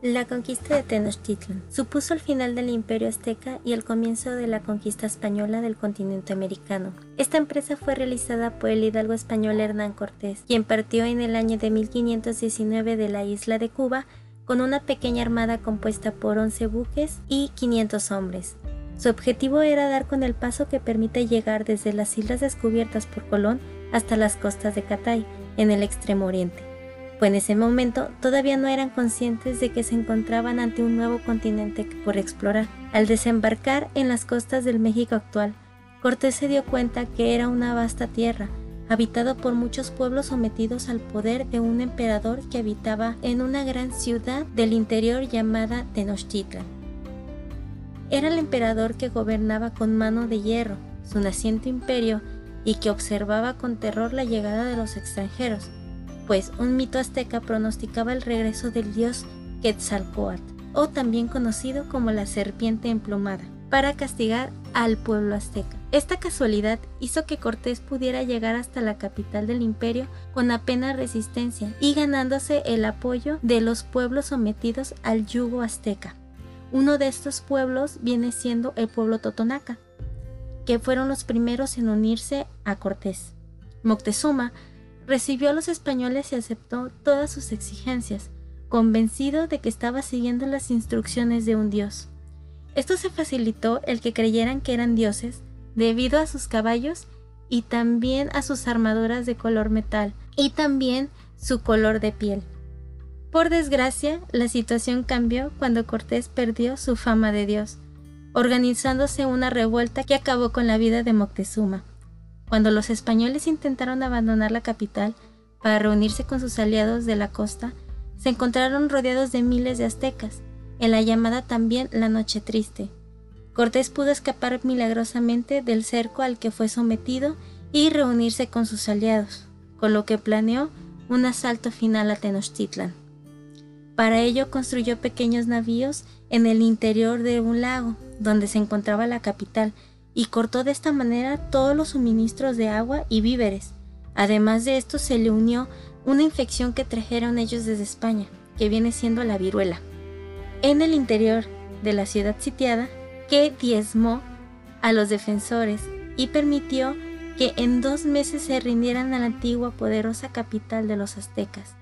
La conquista de Tenochtitlan supuso el final del imperio azteca y el comienzo de la conquista española del continente americano. Esta empresa fue realizada por el hidalgo español Hernán Cortés, quien partió en el año de 1519 de la isla de Cuba con una pequeña armada compuesta por 11 buques y 500 hombres. Su objetivo era dar con el paso que permite llegar desde las islas descubiertas por Colón hasta las costas de Catay, en el extremo oriente pues en ese momento todavía no eran conscientes de que se encontraban ante un nuevo continente por explorar. Al desembarcar en las costas del México actual, Cortés se dio cuenta que era una vasta tierra, habitado por muchos pueblos sometidos al poder de un emperador que habitaba en una gran ciudad del interior llamada Tenochtitlan. Era el emperador que gobernaba con mano de hierro su naciente imperio y que observaba con terror la llegada de los extranjeros, pues un mito azteca pronosticaba el regreso del dios Quetzalcoatl, o también conocido como la serpiente emplumada, para castigar al pueblo azteca. Esta casualidad hizo que Cortés pudiera llegar hasta la capital del imperio con apenas resistencia y ganándose el apoyo de los pueblos sometidos al yugo azteca. Uno de estos pueblos viene siendo el pueblo Totonaca, que fueron los primeros en unirse a Cortés. Moctezuma recibió a los españoles y aceptó todas sus exigencias, convencido de que estaba siguiendo las instrucciones de un dios. Esto se facilitó el que creyeran que eran dioses debido a sus caballos y también a sus armaduras de color metal y también su color de piel. Por desgracia, la situación cambió cuando Cortés perdió su fama de dios, organizándose una revuelta que acabó con la vida de Moctezuma. Cuando los españoles intentaron abandonar la capital para reunirse con sus aliados de la costa, se encontraron rodeados de miles de aztecas, en la llamada también la Noche Triste. Cortés pudo escapar milagrosamente del cerco al que fue sometido y reunirse con sus aliados, con lo que planeó un asalto final a Tenochtitlan. Para ello construyó pequeños navíos en el interior de un lago, donde se encontraba la capital, y cortó de esta manera todos los suministros de agua y víveres. Además de esto se le unió una infección que trajeron ellos desde España, que viene siendo la viruela. En el interior de la ciudad sitiada, que diezmó a los defensores y permitió que en dos meses se rindieran a la antigua poderosa capital de los aztecas.